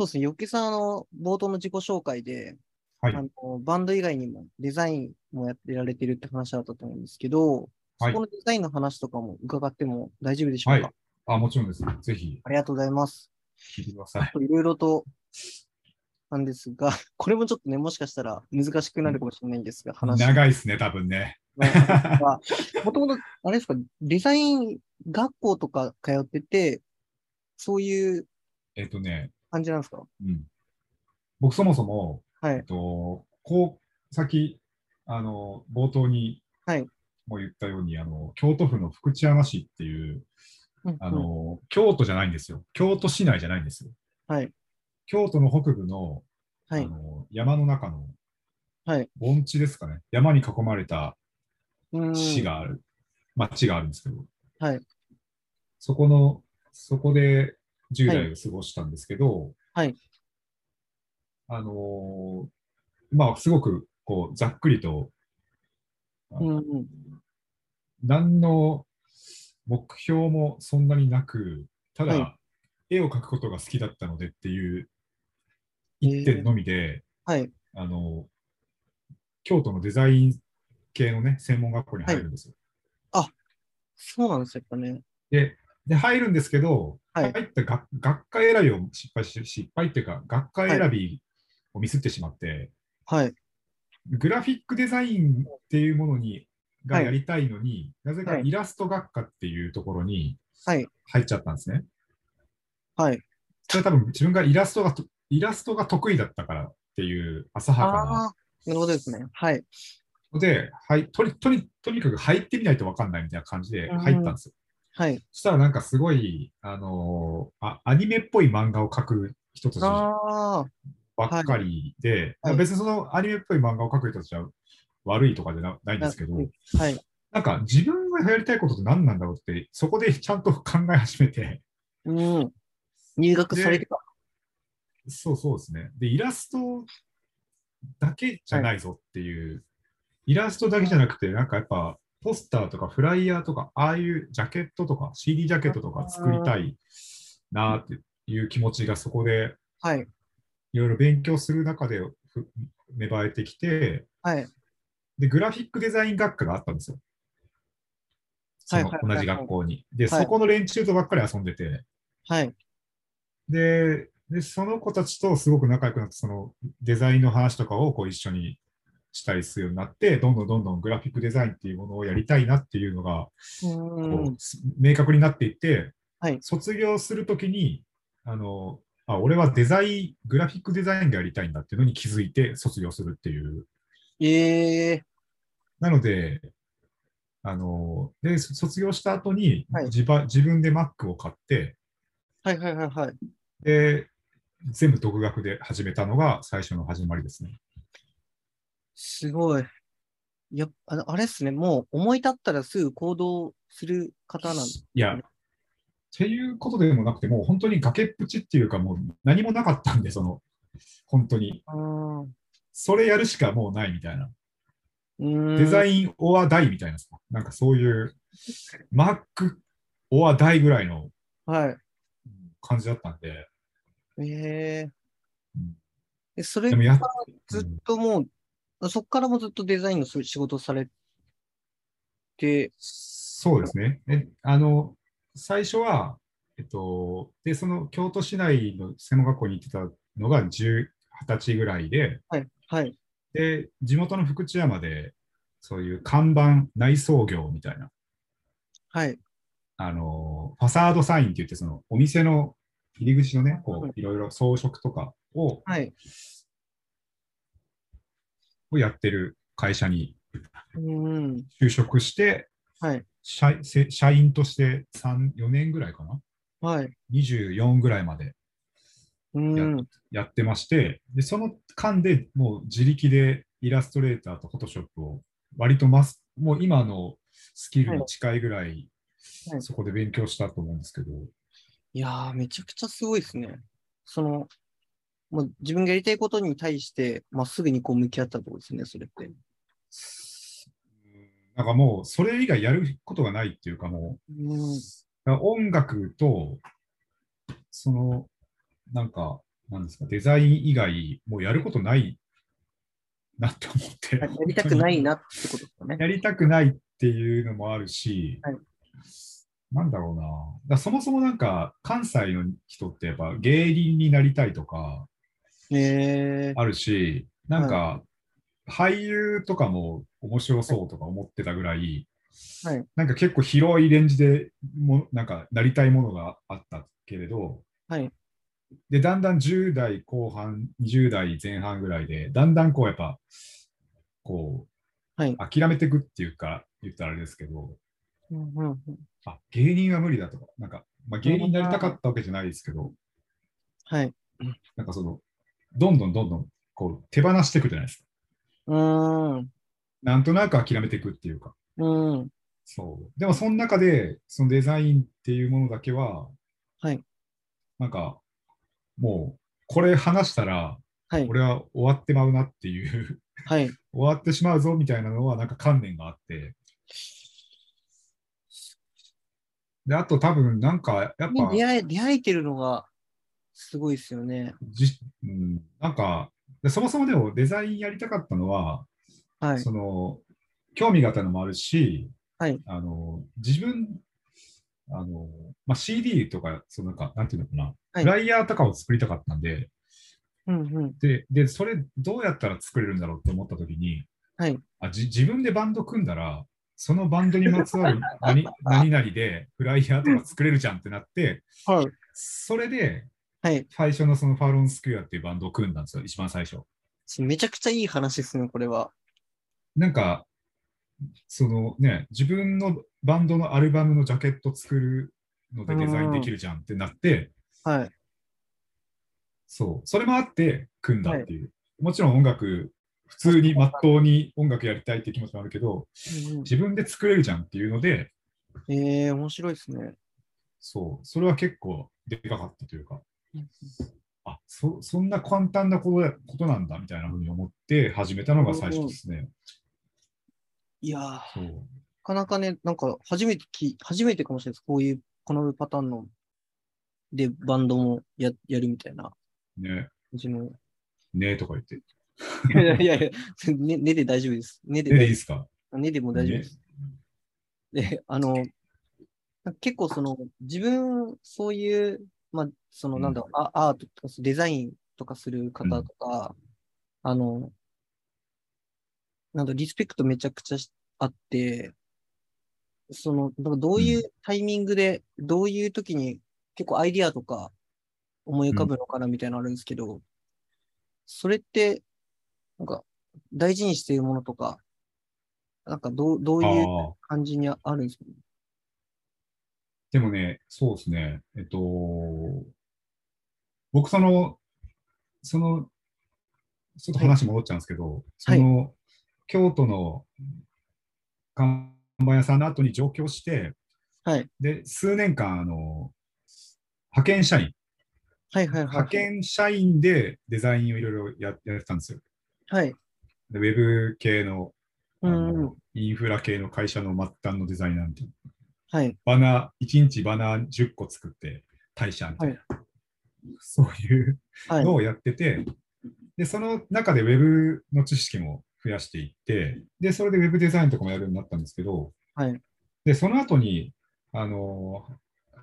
そうですね、よっけさん、あの、冒頭の自己紹介で、はいあのバンド以外にもデザインもやってられてるって話だったと思うんですけど、はいそこのデザインの話とかも伺っても大丈夫でしょうか、はいあ、もちろんです。ぜひありがとうございます。聞いてください。いろいろとなんですが、これもちょっとね、もしかしたら難しくなるかもしれないんですが、話長いですね、多分ね。がもともと、あれですか、デザイン学校とか通ってて、そういうえっとね、感じなんですか？うん、僕そもそも、はい。えっと、こう、先、あの、冒頭にはい。も言ったように、あの、京都府の福知山市っていう、うんあの、京都じゃないんですよ。京都市内じゃないんですよ。はい。京都の北部の、はいあ。の山の中のはい。盆地ですかね。山に囲まれたうん市がある、町があるんですけど、はい。そこの、そこで10代を過ごしたんですけど、はい。あのーまあ、すごく、こう、ざっくりと、あうんうん。何の目標もそんなになく、ただ、は絵を描くことが好きだったのでっていう一点のみで、はい。あの、京都のデザイン系のね、専門学校に入るんですよ。そうなんですよ、ね。でで、入るんですけど、はい入った学学科選びを失敗し、失敗っていうか、学科選びをミスってしまって、はい。グラフィックデザインっていうものにがはいやりたいのに、なぜかはいイラスト学科っていうところにはい。入っちゃったんですね。はい。それは多分自分がイラストがと、イラストが得意だったからっていう浅はかななるほどですね。はい。ので、はい、とにとにとにかく入ってみないと分かんないみたいな感じで入ったんですよ。はい。そしたらなんかすごい、あのーあ、アニメっぽい漫画を描く人たちばっかりで、はい別にそのアニメっぽい漫画を描く人たちは悪いとかじゃなないんですけど、はい。なんか自分がやりたいことって何なんだろうって、そこでちゃんと考え始めて、うん。入学されてた。そうそうですね。で、イラストだけじゃないぞっていう、イラストだけじゃなくて、なんかやっぱ、ポスターとかフライヤーとか、ああいうジャケットとか、CD ジャケットとか作りたいなっていう気持ちがそこではい。いろいろ勉強する中でふ芽生えてきて、はい。で、グラフィックデザイン学科があったんですよ。その同じ学校に。で、はいそこの連中とばっかり遊んでて、はい。で、でその子たちとすごく仲良くなって、そのデザインの話とかをこう一緒にしたりするようになって、どんどんどんどんグラフィックデザインっていうものをやりたいなっていうのが、うこんう。す明確になっていって、はい卒業するときに、あの、あ、俺はデザイン、グラフィックデザインがやりたいんだっていうのに気づいて卒業するっていう。ええなので、あの、で、そ卒業した後にはい自分で Mac を買って、はいはいはいはい。で、全部独学で始めたのが最初の始まりですね。すごい。いや、あのあれっすね。もう思い立ったらすぐ行動する方なんです。いや、っていうことでもなくて、もう本当に崖っぷちっていうか、もう何もなかったんで、その、本当に。それやるしかもうないみたいな。デザインオアダイみたいなさ、なんかそういう、Mac オアダイぐらいのはい。感じだったんで、ええうんえ、それでもやっずっともう、そこからもずっとデザインの仕事をされて、そうですね。えあの、最初は、えっと、で、その京都市内の専門学校に行ってたのが10 20歳ぐらいで、はい、はい、で、地元の福知山で、そういう看板内装業みたいな、はい、あの、ファサードサインって言って、そのお店の入り口のね、こう、いろいろ装飾とかを、はい。をやってる会社に就職して、はい、社せ社員として3、4年ぐらいかな？はい。?24 ぐらいまでうーん、やってまして、で、その間でもう自力でイラストレーターとフォトショップを割とマス、もう今のスキルに近いぐらいはいそこで勉強したと思うんですけど、いやー、めちゃくちゃすごいですね。その、もう自分がやりたいことに対して、まっすぐにこう向き合ったところですね、それって。なんかもうそれ以外やることがないっていうかもう、うーん、音楽と、その、なんか、なんですか、デザイン以外、もうやることないなって思って。やりたくないなってことですかね。やりたくないっていうのもあるし、はいなんだろうな。そもそもなんか、関西の人ってやっぱ芸人になりたいとかえあるし、なんか、俳優とかも面白そうとか思ってたぐらい、はい。なんか結構広いレンジでもなんかなりたいものがあったけれど、はい。で、だんだん10代後半、20代前半ぐらいで、だんだんこうやっぱ、こう、はい。諦めていくっていうか、言ったらあれですけど、うんうんうん。あ、芸人は無理だとか、なんか、まあ、芸人になりたかったわけじゃないですけど、はい。なんかその、どんどんどんどん、こう、手放していくじゃないですか。うーん。なんとなく諦めていくっていうか。うん。そう。でも、その中で、そのデザインっていうものだけは、はい。なんか、もう、これ話したら、はい。俺は終わってまうなっていう、はい。終わってしまうぞみたいなのは、なんか観念があって。で、あと多分、なんか、やっぱ、に出会え、出会えてるのがすごいですよね。じうん、なんか、でそもそもでもデザインやりたかったのは、はい。その、興味があったのもあるし、はいあの、自分、あの、まあ、CD とか、そのなんか、なんていうのかな、はいフライヤーとかを作りたかったんで、うんうん。で、で、それどうやったら作れるんだろうって思ったときに、はい。あじ自分でバンド組んだら、そのバンドにまつわる 何何々でフライヤーとか作れるじゃんってなって、はい。それではい。最初のそのファロンスクエアっていうバンドを組んだんですよ、一番最初。めちゃくちゃいい話ですね、これは。なんか、そのね、自分のバンドのアルバムのジャケット作るのでデザインできるじゃんってなって、はい。そう、それもあって組んだっていう。もちろん音楽、普通にまっとうに音楽やりたいって気持ちもあるけど、うんうん自分で作れるじゃんっていうので、ええ面白いですね。そう、それは結構でかかったというか、あそそんな簡単なことだことなんだみたいなふうに思って始めたのが最初ですね。いやそうかなかね、なんか初めてき、初めてかもしれないです。こういう、このパターンの、で、バンドもややるみたいなね、感じの。ねとか言って。いやいやね、ねで大丈夫です。ねでねでいい大ですか？ねでも大丈夫です。で、あの、結構その、自分、そういう、まあ、その、なんだろう、アアートとかデザインとかする方とか、あの、なんだ、リスペクトめちゃくちゃしあって、その、だからどういうタイミングで、どういう時に結構アイディアとか思い浮かぶのかなみたいなのあるんですけど、それって、なんか、大事にしているものとか、なんかどう、どういう感じにあるんですか？ね。でもね、そうですね。えっと、僕、その、その、ちょっと話戻っちゃうんですけど、その、京都の看板屋さんの後に上京して、はい。で、数年間、あの、派遣社員、はいはいはい。派遣社員でデザインをいろいろややってたんですよ。はい。でウェブ系のあうんうんの、インフラ系の会社の末端のデザイナーみたいな。はい。バナー、1日バナー10個作って退社みたいな。そういうはい。のをやってて、で、その中でウェブの知識も増やしていって、で、それでウェブデザインとかもやるようになったんですけど、はい。で、その後に、あの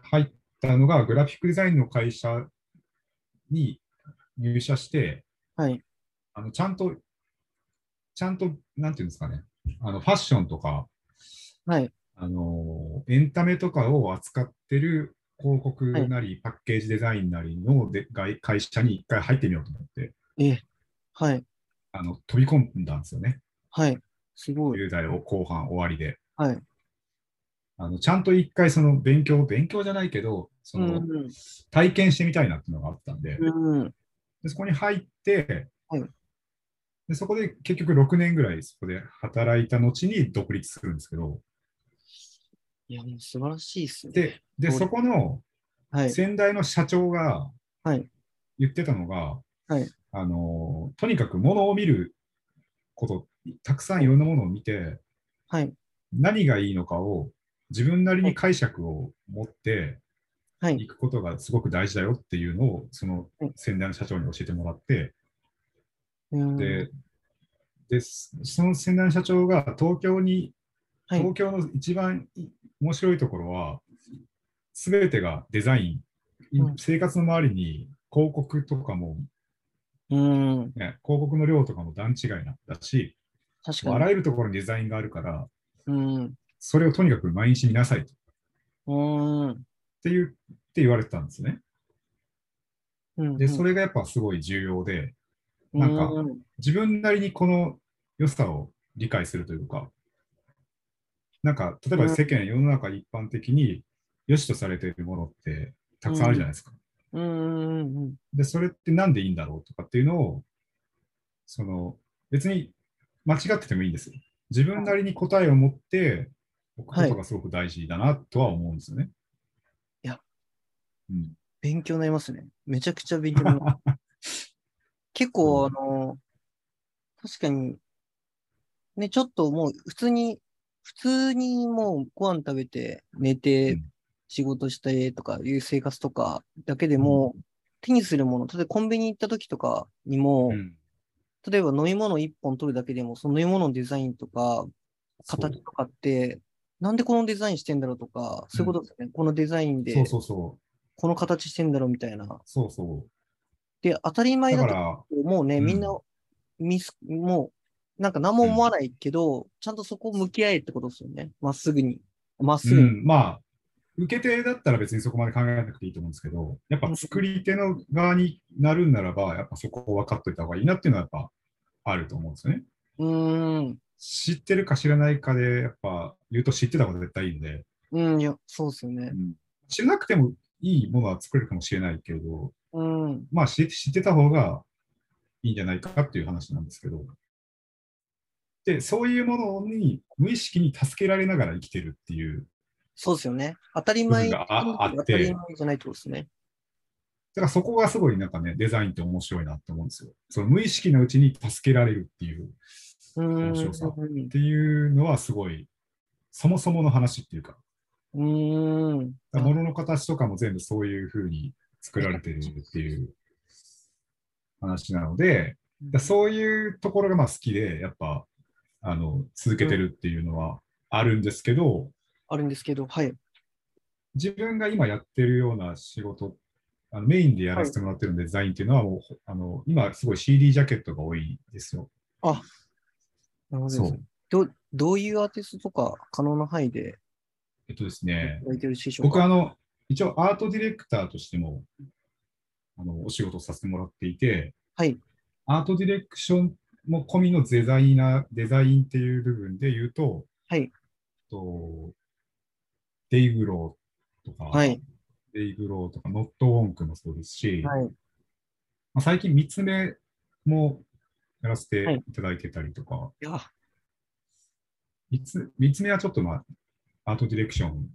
入ったのがグラフィックデザインの会社に入社して、はい。あのちゃんと、ちゃんと、なんていうんですかね、あのファッションとか、はい。あのエンタメとかを扱ってる広告なり、パッケージデザインなりので外会社に一回入ってみようと思って、え、はい。あの飛び込んだんですよね。はい。すごい。10代を後半終わりで。はい。あのちゃんと一回その勉強、勉強じゃないけど、そのうん体験してみたいなっていうのがあったんで、うん。うん。でそこに入って、はいで、そこで結局6年ぐらいそこで働いた後に独立するんですけど、いや、もう素晴らしいっすね。で、でそこのはい。先代の社長がはい。言ってたのが、はいあのとにかく物を見ること、たくさんいろんなものを見て、はい。何がいいのかを自分なりに解釈を持って、はい。行くことがすごく大事だよっていうのを、そのはい先代の社長に教えてもらって、うんで、でその先代の社長が東京に、はい。東京の一番い面白いところは、すべてがデザイン、いうん生活の周りに広告とかも、うん。ね、広告の量とかも段違いなんだし、確かに。あらゆるところにデザインがあるから、うん。それをとにかく毎日見なさいとっうん。ていうって言われてたんですよね。うん。で、それがやっぱすごい重要で、なんかうん自分なりにこの良さを理解するというか、なんか、例えば世間、世の中一般的に良しとされているものってたくさんあるじゃないですか。うんうんうん。で、それってなんでいいんだろうとかっていうのを、その、別に間違っててもいいんですよ。自分なりに答えを持っておくことがすごく大事だなとは思うんですよね。いや。うん。勉強になりますね。めちゃくちゃ勉強になります。結構、あの、確かに、ね、ちょっともう普通に、普通にもうご飯食べて、寝うてん、仕事してとかいう生活とかだけでも、手にするもの、例えばコンビニ行った時とかにも、うん例えば飲み物一本取るだけでも、その飲み物のデザインとか、形とかって、なんでこのデザインしてんだろうとか、そういうことですよね。このデザインでそう、そうそう。この形してんだろうみたいな。そうそで、当たりう。前だと、もうね、うんみんな、ミス、もう、なんか何も思わないけど、ちゃんとそこ向き合えってことですよね。まっすぐに。まっすぐに。うん、まあ、受け手だったら別にそこまで考えなくていいと思うんですけど、やっぱ作り手の側になるんならば、やっぱそこを分かっといた方がいいなっていうのはやっぱあると思うんですよね。うーん。知ってるか知らないかで、やっぱ言うと知ってた方が絶対いいので、うん、いや、そうですよねう。ん知らなくてもいいものは作れるかもしれないけど、うん。まあ知って知ってた方がいいんじゃないかっていう話なんですけど、で、そういうものに無意識に助けられながら生きてるっていう、そうですよね。当たり前がああって当たり前じゃないってことですね。だからそこがすごいなんかね、デザインって面白いなって思うんですよ。その無意識のうちに助けられるっていう。面白さっていうのはすごい、そもそもの話っていうか、うーん。だから物の形とかも全部そういう風に作られてるっていう話なので、そういうところがまあ好きで、やっぱ、あの、続けてるっていうのはあるんですけど、あるんですけど、はい。自分が今やってるような仕事、あのメインでやらせてもらってるデザインっていうのはもう、あの、今すごい CD ジャケットが多いですよ。あ、なるほどねそう。どどういうアーティストとか可能な範囲でえっとですね僕あの、一応アートディレクターとしても、あの、お仕事をさせてもらっていて、はい。アートディレクションも込みのデザイナー、デザインっていう部分で言うと、はい。と DYGL とか、はい。 DYGL とか、 NOT WONK もそうですし、はい。まあ、最近三つ目もやらせていただいてたりとか、いや、三つ三つ目はちょっとまあ、アートディレクション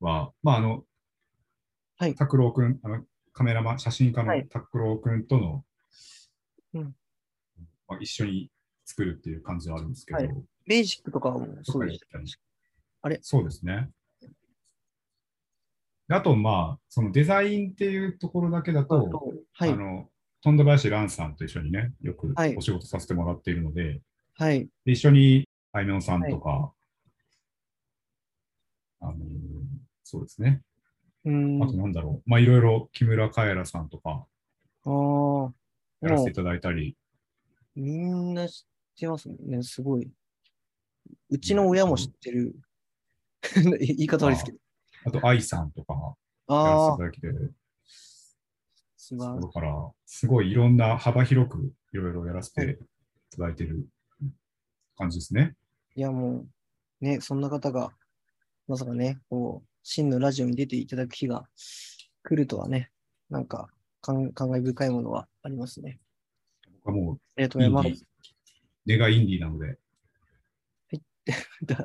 は、まああの、はい拓郎くん、あのカメラマン、写真家のはい拓郎くんとの、うんまあ、一緒に作るっていう感じはあるんですけど、はいベーシックとかもそうでしたりあれ？そうですね。であと、まあ、そのデザインっていうところだけだた。と、はいあ。の、富田林蘭さんと一緒にね、よくはいお仕事させてもらっているので、はい。で一緒にあいみょんさんとか、あのそうですね。うーん。あとなんだろう。まあ、いろいろ木村カエラさんとかああ。もやらせていただいたり、う、みんな知ってますね。すごい。うちの親も知ってる。言い方悪いですけど。あと愛さんとかああせていただだから、すごいいろんな幅広くいろいろやらせていただいてる感じですね。いや、もう、ね、そんな方が、まさかね、こう、真のラジオに出ていただく日が来るとはね、なんか、感感慨深いものはありますね。僕はもありがとうございます。根がインディーなので、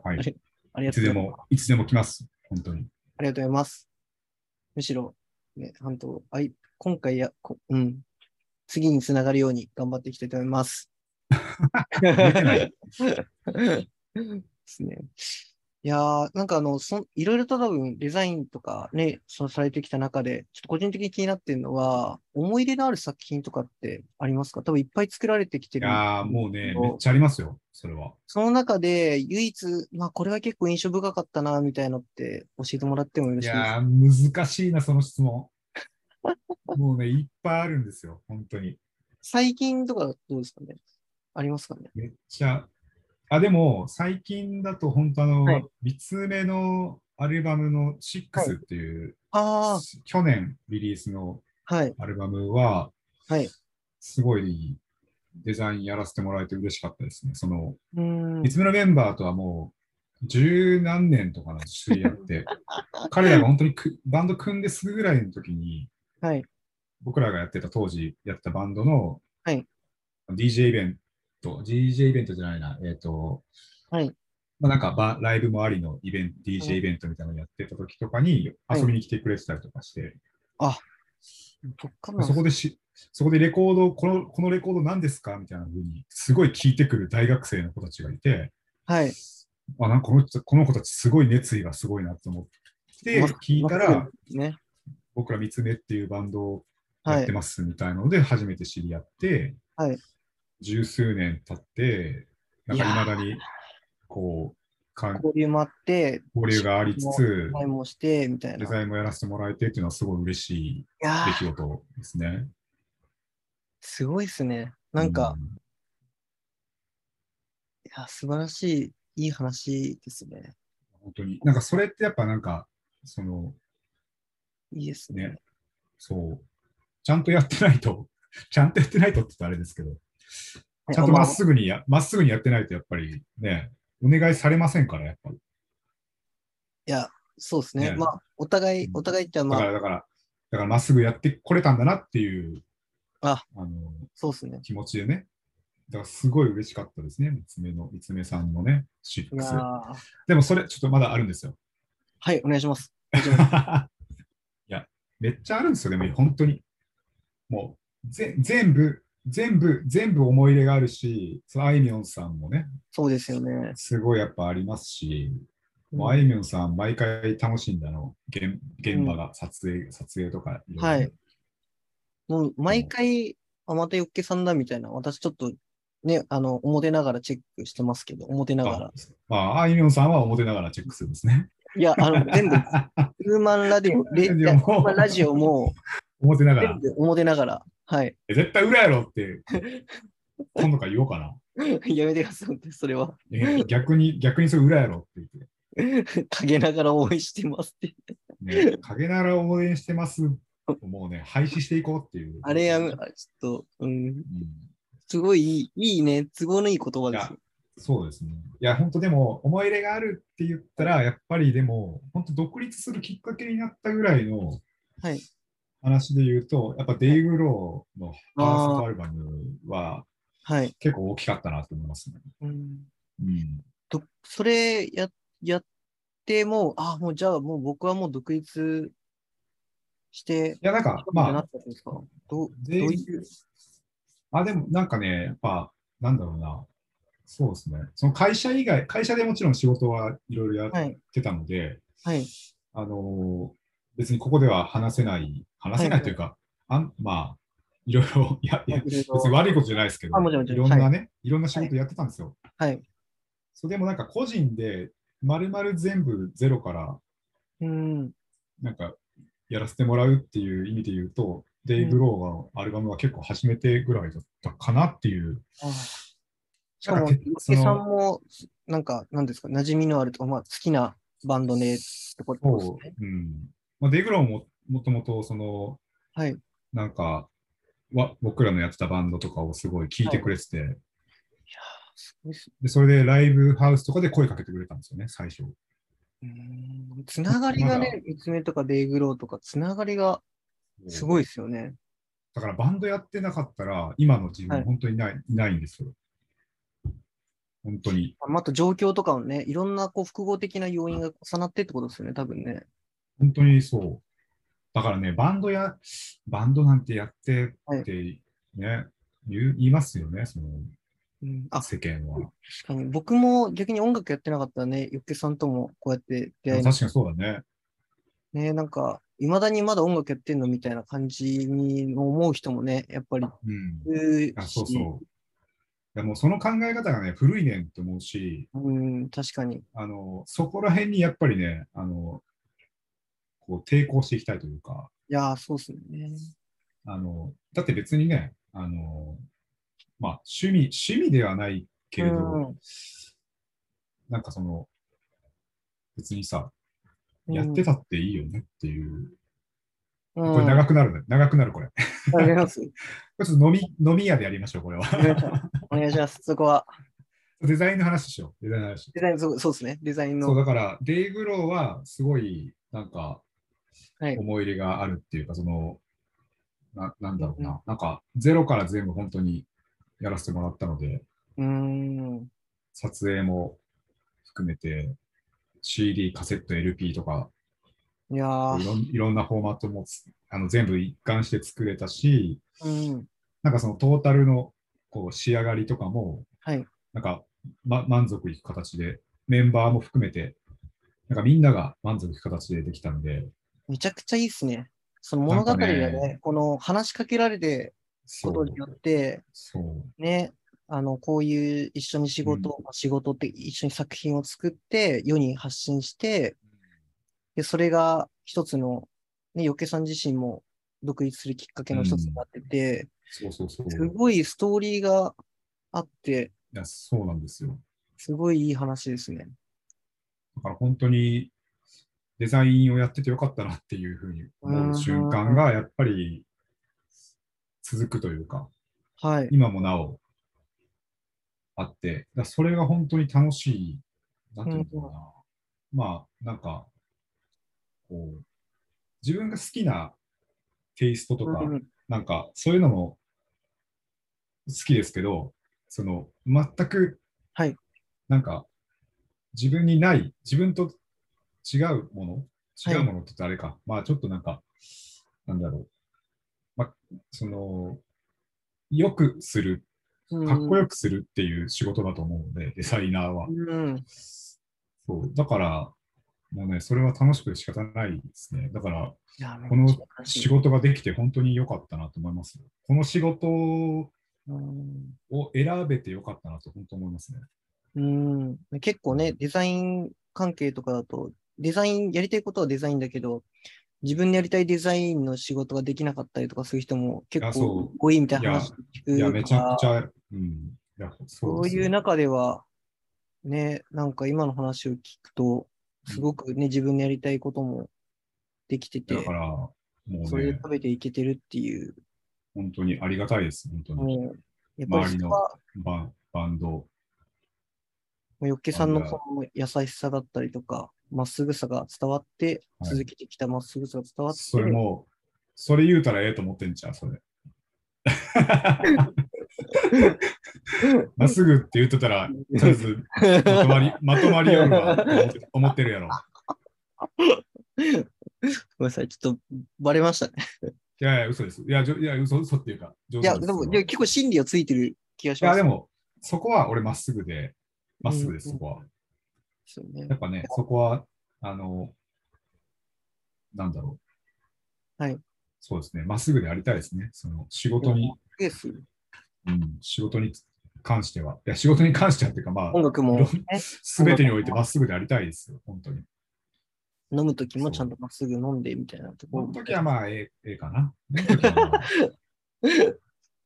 はい ありいがとうございます。も、いつでも来ます。本当に。ありがとうございます。むしろ、ね、半島、あい今回や、こうん、次につながるように頑張っていきたいと思います。見てない ですね。いやー、なんかあの、そんいろいろと多分デザインとかね、そのされてきた中で、ちょっと個人的に気になってるのは、思い入れのある作品とかってありますか？多分いっぱい作られてきてる。いやー、もうね、めっちゃありますよ、それは。その中で唯一、まあこれは結構印象深かったな、みたいのって教えてもらってもよろいしいですか？やー、難しいな、その質問。もうね、いっぱいあるんですよ、本当に。最近とかどうですかね？ありますかね？めっちゃ。あ、でも、最近だと、本当あの、はい3つ目のアルバムの6っていう、あ去年リリースのアルバムは、はい。すごいデザインやらせてもらえて嬉しかったですね。その、うーん3。つ目のメンバーとはもう、十何年とかの知り合って、彼らが本当にくバンド組んですぐぐらいの時に、はい、僕らがやってた当時やってたバンドの、はい DJ イベント、DJ イベントじゃないな、えっ、と、はい。まあ、なんかバライブもありのイベント、DJ イベントみたいなのやってた時とかにはい遊びに来てくれてたりとかして、そっからなんそこでし、そこでレコード、このこのレコード何ですかみたいな風に、すごい聞いてくる大学生の子たちがいて、はい。あなんかこの人この子たちすごい熱意がすごいなと思って、ま聞いたら、、ね。僕ら三つ目っていうバンドをはいやって。ますみたいなので初めて知り合って、はい十数年経って、なんかいやー未だにこう交流もあって、交流がありつつデザインもして、みたいな。デザインもやらせてもらえてっていうのはすごい嬉しい出ー来事ですね。すごいですね。なんか、ういや、素晴らしい、いい話ですね。本当に。なんかそれってやっぱなんか、そのいいですね。ね、そう、ちゃんとやってないと、ちゃんとやってないとって言ったらあれですけど、はいちゃんとまっぐ。すぐにや、まっすぐにやってないとやっぱりね、お願いされませんから、やっぱり。いや、そうですね。ねまあ、お互い、うんお互いってまあ、だから、だから、だからまっすぐやってこれたんだなっていう、あのそうですね。気持ちでね。だからすごい嬉しかったですね、三つ目の、三つ目さんのね、いや6。ーでもそれ、ちょっとまだあるんですよ。はい、お願いします。お願いしますいや、めっちゃあるんですよ、でも本当に。もう、ぜ全部、全部、全部思い入れがあるし、そのあいみょんさんもね、そうですよね。すごいやっぱありますし、もううんあいみょんさん、毎回楽しんだの、現現場が、撮影、撮影とかはいもう毎回、あ、またよっけさんだみたいな、私ちょっとね、あの、表ながらチェックしてますけど、表ながらあ。まあ、あいみょんさんは表ながらチェックするんですね。いや、あの、全部、ウーマンラディオ、レラジオも、表ながら全。部表ながら、はい。え絶対裏やろって、今度から言おうかな。やめてください、それは。え逆に、逆にそれ裏やろって言って。陰ながら応援してますって。ね、陰ながら応援してます。もうね、廃止していこうっていう。あれやめ、あちょっと、うん、うんすごいいい、いいね、都合のいい言葉ですよ。そうですね。いや、本当でも、思い入れがあるって言ったら、やっぱりでも、本当独立するきっかけになったぐらいのはい。話で言うと、やっぱデイ・グローのファーストアルバムははい。結構大きかったなと思いますね。うん、うん。とそれや、やってもう、あ、もうじゃあもう僕はもう独立して、いや、なんか、なまあどうどういう、あ、でもなんかね、やっぱ、なんだろうな。そうですね。その会社以外、会社でもちろん仕事はいろいろやっはい。てたので、はい。あのー別にここでは話せない、話せないというか、あんまあ、いろいろ、いや、いや、別に悪いことじゃないですけど、あもちろんもちいろんなね、い、ろんな仕事やってたんですよ。はい。そうでもなんか個人で、まるまる全部ゼロから、うん。なんか、やらせてもらうっていう意味で言うと、デイ・ブローのアルバムは結構初めてぐらいだったかなっていう。あしかも、なんかゆけそのさんも、なんか、なんですか、馴染みのあるとか、まあ、好きなバンドねってことですそうね。、うん。まあ、デイ・ブローももともと、その、はい。なんか、わ僕らのやってたバンドとかをすごい聞いてくれてて、いやーすごいっすで、それでライブハウスとかで声かけてくれたんですよね、最初。うーんつながりがね、三つ目とかデイグローとか、つながりがすごいですよね。だからバンドやってなかったら、今の自分はい本当にない,、い、ないんですよ。本当に。あまた状況とかもね、いろんなこう複合的な要因が重なってってことですよね、多分ね。本当にそう。だからね、バンドや、バンドなんてやってってね、言う言いますよね。そのうん、あ、世間は。確かに。僕も逆に音楽やってなかったらね、ユッケさんともこうやって出会いま確かにそうだね。ね、なんか、いまだにまだ音楽やってんのみたいな感じに思う人もね、やっぱりうん。あそうしそう。でもその考え方がね、古いねんって思うし、うん、確かに。あの、そこら辺にやっぱりね、あの、こう抵抗していきたいというか、いやー、そうっすね。あの、だって別にね、あの、まあ、趣味、趣味ではないけれど、うんなんかその、別にさ、うんやってたっていいよねっていう。うんこれ長くなるね。長くなる、これ。こわかります。れちょっと飲み、飲み屋でやりましょう、これは。お願いします。そこは。デザインの話しよう。デザインの話。デザイン、そうそうですね。デザインそう、の。だから、デイグローはすごい、なんか、はい。思い入れがあるっていうか、その、ななんだろうな、うんなんか、ゼロから全部本当にやらせてもらったので、うーん。撮影も含めて、CD、カセット、LP とか、いやいー。ろんいろんなフォーマットもつあの全部一貫して作れたし、うん。なんかそのトータルのこう仕上がりとかも、はい。なんか、ま、満足いく形で、メンバーも含めて、なんかみんなが満足いく形でできたんで、めちゃくちゃいいっすね。その物語がね、かねこの話しかけられてことによって、そう。ね、あの、こういう一緒に仕事、仕事って一緒に作品を作って、世に発信して、で、それが一つの、ね、よけさん自身も独立するきっかけの一つになってて、そうそうそう。すごいストーリーがあって、いやそうなんですよ。すごいいい話ですね。だから本当にデザインをやっててよかったなっていうふうに思う瞬間がやっぱり続くというか、はい。今もなおあって、だそれが本当に楽しい、なんていうのかな。まあ、なんか、こう、自分が好きなテイストとか、うんなんかそういうのも好きですけど、その全く、はいなんか自分にない、自分と違うもの、はい違うものって言ったらあれか、まあちょっとなんか、なんだろう、まあ、その、よくする、うんかっこよくするっていう仕事だと思うので、デザイナーは。うん。そう、だから、もうね、それは楽しくて仕方ないですね。だから、この仕事ができて本当に良かったなと思いますよ。この仕事をうん選べて良かったなと本当思いますね。うん、結構ね、デザイン関係とかだと、デザイン、やりたいことはデザインだけど、自分でやりたいデザインの仕事ができなかったりとかする人も結構多いみたいな話聞くいや、めちゃくちゃ、うん。いや、そそううですよいう中では、ね、なんか今の話を聞くと、すごくね、自分のやりたいこともできててだか、ら、もそうれでね、食べていけてるっていう、本当にありがたいです、本当に。やっぱりそれは、バンバンド。よっけさんのその優しさだったりとか、まっすぐさが伝わって、はい続けてきたまっすぐさが伝わって、それも、それ言うたらええと思ってんじゃん、それ。まっすぐって言ってたら、とりあえずまとまり、まとまりよるわ思ってるやろ。ごめんなさい、ちょっとバレましたね。いやいや、嘘です。いや、じょいや嘘嘘っていうか、いいや、でも、いや結構真理はついてる気がしいや、ます。でも、そこは俺まっすぐで、まっすぐです、うんそこは。ですよねやっぱね、そこは、あの、なんだろう。はい。そうですね、まっすぐでありたいですね。その仕事に、です。うん、仕事に関しては。いや、仕事に関してはっていうか、まあ音、楽も、ね、すべてにおいてまっすぐでありたいですよ、本当に。飲むときもちゃんとまっすぐ飲んでみたいなところ。この時はまあ、ええ ええかな。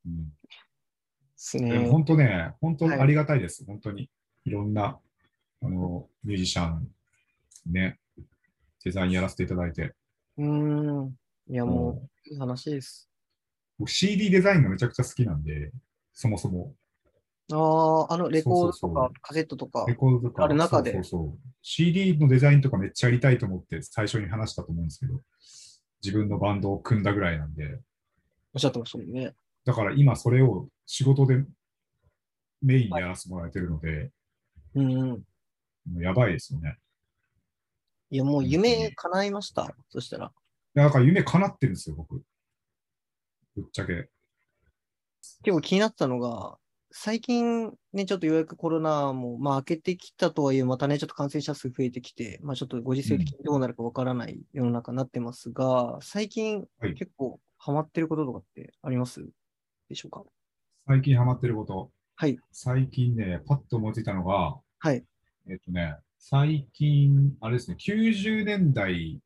うんですね。本当ね、本当はいありがたいです、本当に。いろんなあのミュージシャン、ね、デザインやらせていただいて、うーん。いや、もう、いい話です。僕 CD デザインがめちゃくちゃ好きなんで、そもそも。ああ、あの、レコードとかカセットとかレ。コードとか、ある中でそうそうそう CD のデザインとかめっちゃやりたいと思って最初に話したと思うんですけど、自分のバンドを組んだぐらいなんで、おっしゃってましたもんね。だから今それを仕事でメインにやらせてもらえてるので、うんうん。もうやばいですよね。いや、もう夢叶いました。そしたら。いやだから夢叶ってるんですよ、僕。ぶっちゃけ。結構気になってたのが、最近ね、ちょっとようやくコロナも、まあ、明けてきたとはいえ、またね、ちょっと感染者数増えてきて、まあ、ちょっとご時世的にどうなるかわからない世の中になってますが、最近はい結構ハマってることとかってあります？でしょうか？最近ハマってること。はい。最近ね、パッと思いついたのが、はい。えっとね、最近、あれですね、90年代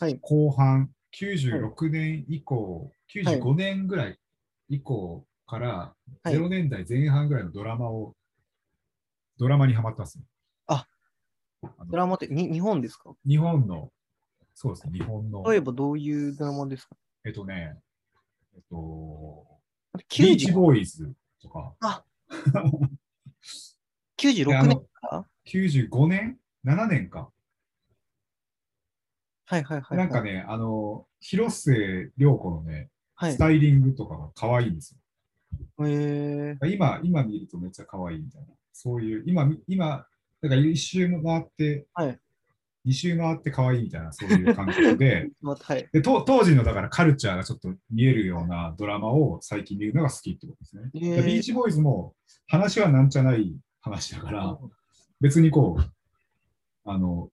はい。後半、96年以降、はい。95年ぐらい以降から、はい。0年代前半ぐらいのドラマを、ドラマにハマってますね。あドラマってに日本ですか？日本の、そうですね、日本の、例えばどういうドラマですか？えっとね、えっと、ビーチ ?90 ボーイズとか、96であの年から？95年 ?7 年か。はいはいはい。なんか、ね、あの、広末涼子のね、はいス。タイリングとかが可愛いんですえー、よ。今、今見るとめっちゃ可愛いみたいな。そういう、今、今、だから一周回って、はい二周回って可愛いみたいな、そういう感覚で はい。でと、当時のだからカルチャーがちょっと見えるようなドラマを最近見るのが好きってことですね。えーでビーチボーイズも話はなんじゃない話だから、別にこう、あの、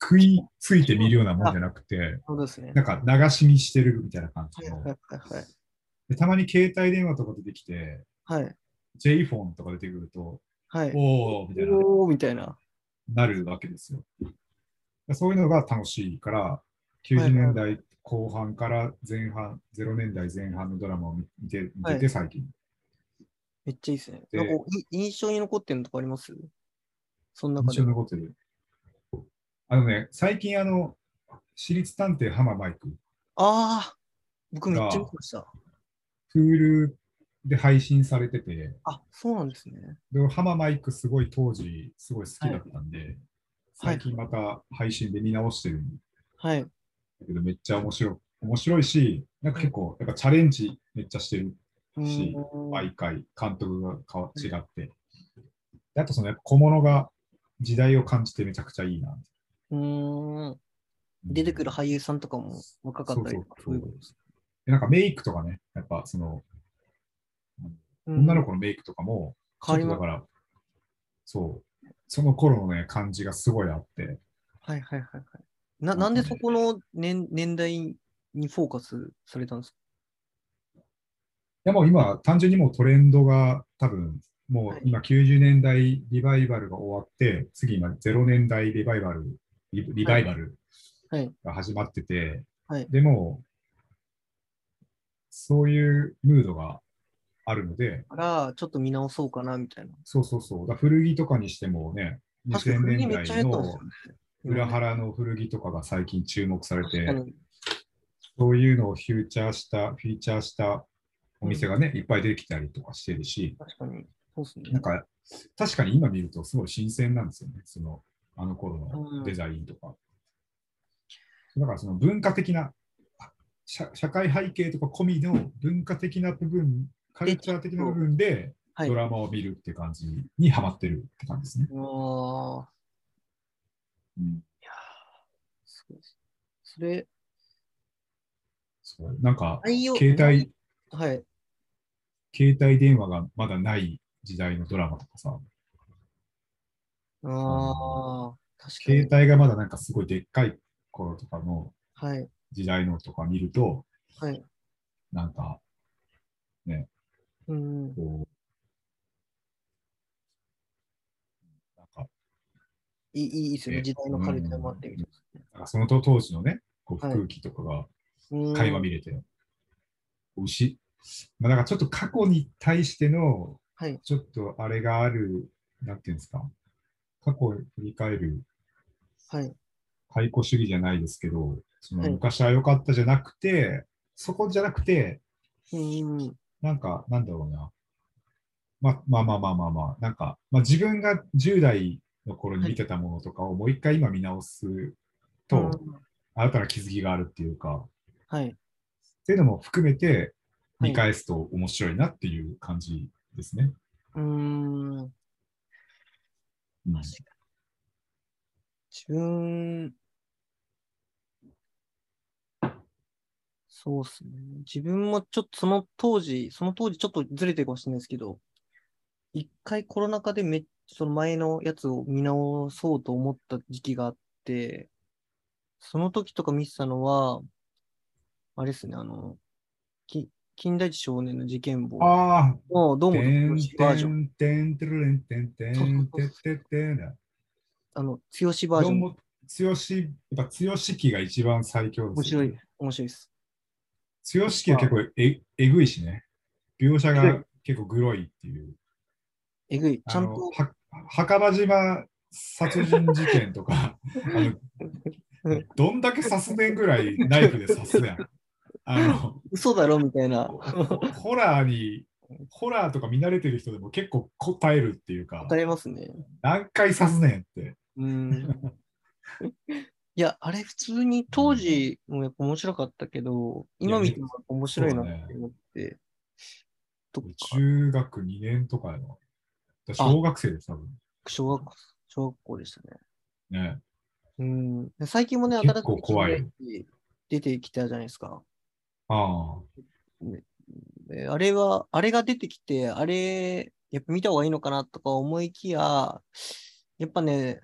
食いついて見るようなもんじゃなくて、そうですね。なんか流し見してるみたいな感じの。はいはいはいはい。でたまに携帯電話とか出てきて、はい。J フォンとか出てくると、はい。おーみたいな、おーみたいな。なるわけですよ。そういうのが楽しいから、はいはい90年代後半から前半、0年代前半のドラマを見て見てて、最近。めっちゃいいですね。でなんか印象に残ってるのとかあります？その印象中で。に残ってる。あのね、最近あの、私立探偵浜マイク、ああ、僕めっちゃ見てました。Hulu で配信されてて、あ、そうなんですね。で浜マイクすごい当時すごい好きだったんで、はい最近また配信で見直してるんはい。だけどめっちゃ面白い面白いし、なんか結構やっぱチャレンジめっちゃしてるうしーん毎回監督が変わ違って。であとそのやっぱ小物が時代を感じてめちゃくちゃいいな。うーん。出てくる俳優さんとかも若かったりとか、そそういうことでなんかメイクとかね、やっぱそのうん女の子のメイクとかも、変わりだから、そう、その頃のね、感じがすごいあって、はいはいはいはい。ななんでそこの年年代にフォーカスされたんですか？いやもう今、単純にもうトレンドが多分、もう今90年代リバイバルが終わって、次今0年代リバイバル、リリバイバルはい。が始まってて、はいでも、そういうムードがあるので、から、ちょっと見直そうかなみたいな。そうそうそう、だ古着とかにしてもね、2000確かに古着年代のね。裏腹の古着とかが最近注目されて。そういうのをフューチャーした、フィーチャーしたお店がね、いっぱい出てきたりとかしてるし、確かに。そうですね。なんか、確かに今見るとすごい新鮮なんですよね、その、あの頃うんのデザインとか。だからその文化的な、社社会背景とか込みの文化的な部分、カルチャー的な部分ではい。ドラマを見るって感じにハマってるって感じですね。うわうん、ーいやーすごいです。それ、そうなんか、携帯、はい。携帯電話がまだない時代のドラマとかさ、ああ、確か携に。帯がまだなんかすごいでっかい頃とかのはい。時代のとか見ると、はい。なんか、うん。こう、なんか、いいいいですよね。え時代のカルチャーもあってみたいなその当時のね、こうはい空気とかがな。うん垣間見れて、牛、まあ、なんかちょっと過去に対しての、はい。ちょっとあれがある、なんていうんですか、過去を振り返るはい。解雇主義じゃないですけど、そのはい昔は良かったじゃなくて、そこじゃなくて、うん。なんか、なんだろうな。ままあまあまあまあまあ、なんか、まあ、自分が10代の頃に見てたものとかをもう一回今見直すと、うん新たな気づきがあるっていうか、はい。っていうのも含めてはい見返すと面白いなっていう感じですね。うーん。うん確かに。自分、そうっすね。自分もちょっとその当時、その当時ちょっとずれてるかもしれないですけど、一回コロナ禍でめその前のやつを見直そうと思った時期があって、その時とか見てたのは、あれですね、あの、き金田一少年の事件簿のどうもバージョン。あの、強しバージョン、どうも、強し、やっぱ強し期が一番最強ですよ。面白い、面白いです。強し期は結構ええぐいしね。描写が結構グロいっていう。えぐい、ちゃんと、は墓場島殺人事件とか、あのどんだけ刺すねんぐらいナイフで刺すやん。あの 嘘だろみたいな、ホラーに、ホラーとか見慣れてる人でも結構答えるっていうか、答えますね。何回刺すねんって。うん。いや、あれ普通に当時もやっぱ面白かったけど、今見ても面白いなって思って、とか、中学2年とかの、小学生です、多分。小学校、小学校でしたね。ね。うん。最近もね、新しい出てきたじゃないですか。ああ。れは、あれが出てきて、あれ、やっぱ見た方がいいのかなとか思いきや、やっぱね、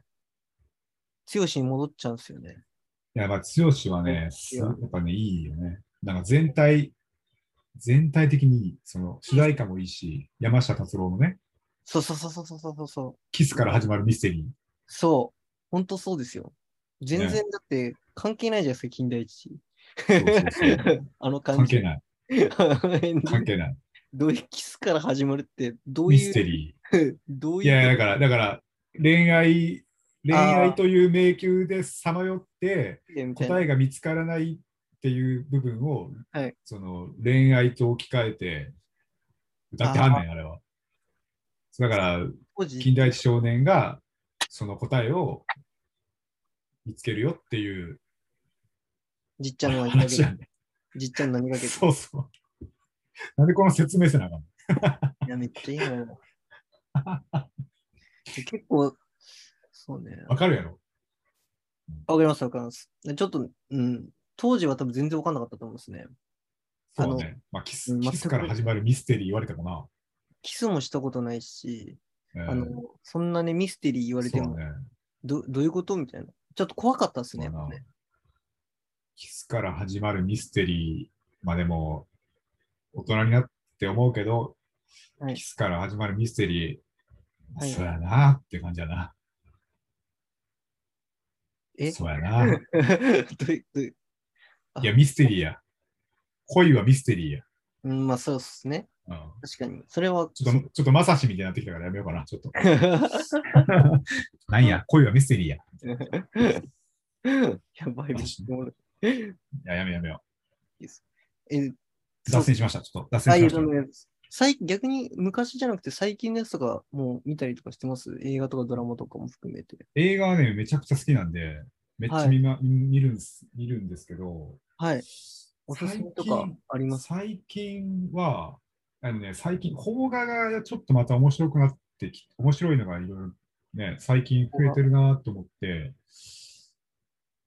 強しに戻っちゃうんですよね。いや、まあ、剛はね、すやっぱね、いいよね。なんか全体、全体的に。その、主題歌もいいし、山下達郎のね、そうそうそうそうそうそうそう。キスから始まるミステリー。そう。本当そうですよ。全然ねだって関係ないじゃないですか、金田一。あの感じ。関係ない。い。関係ない。どういうキスから始まるって、どうミいう、ステリー。どういう。いや、だから、だから、恋愛、恋愛という迷宮でさまよって、答えが見つからないっていう部分を、はいその恋愛と置き換えて歌ってはんねん、あれは。だから、当時近代一少年がその答えを見つけるよっていうじっちゃんの何かけねじっちゃんの何かけて。そうそう。なんでこの説明せなあかんの？いや、めっちゃいいな。結構、そうね。わかるやろ？わかります、わかります。ちょっと、うん。当時は多分全然わかんなかったと思うんですね。そうね。まあ、キスうんキスから始まるミステリー言われてもな。キスもしたことないし、えーあの、そんなね、ミステリー言われても、ね。どどういうこと？みたいな。ちょっと怖かったですね、ね。キスから始まるミステリー、まあでも、大人になって思うけど、はいキスから始まるミステリー、はいそうやなって感じやな。え？そうやな。いや、ミステリーや。恋はミステリーや。うん、まあそうですね。うん、確かに。それは、ちょっと、ちょっとまさしみたいになってきたからやめようかな。ちょっと。なんや、恋はミステリーや。やばい、めっちゃおもろいいや、やめようやめよえ、う。脱線しました。ちょっと脱あ、線しました。最逆に昔じゃなくて最近のやつとかもう見たりとかしてます？映画とかドラマとかも含めて。映画はね、めちゃくちゃ好きなんで、めっちゃ見,、ま見るんです見るんですけど、はい。おすすめとかあります最近は、あのね、最近、邦画がちょっとまた面白くなってき面白いのがいろいろね、最近増えてるなと思って、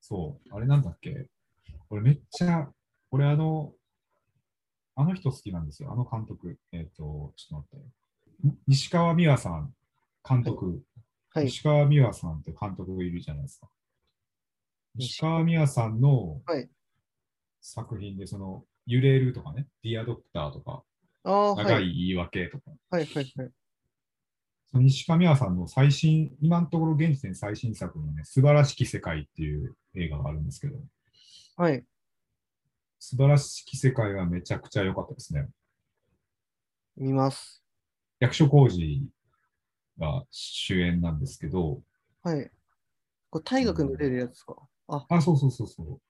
そう、あれなんだっけ？俺めっちゃ、俺あの、あの人好きなんですよ、あの監督。えっ、と、ちょっと待って。に石川美和さん、監督。はい。石川美和さんって監督がいるじゃないですか。石川美和さんのはい作品で、その、揺れるとかね、ディアドクターとか。長い言い訳とか、はい、はい、はい。その石川美和さんの最新、今のところ現時点最新作のね、素晴らしき世界っていう映画があるんですけど、はい。素晴らしき世界はめちゃくちゃ良かったですね。見ます。役所広司が主演なんですけど、はい。これ大学の出るやつですか？あ、あ、そうそうそうそう。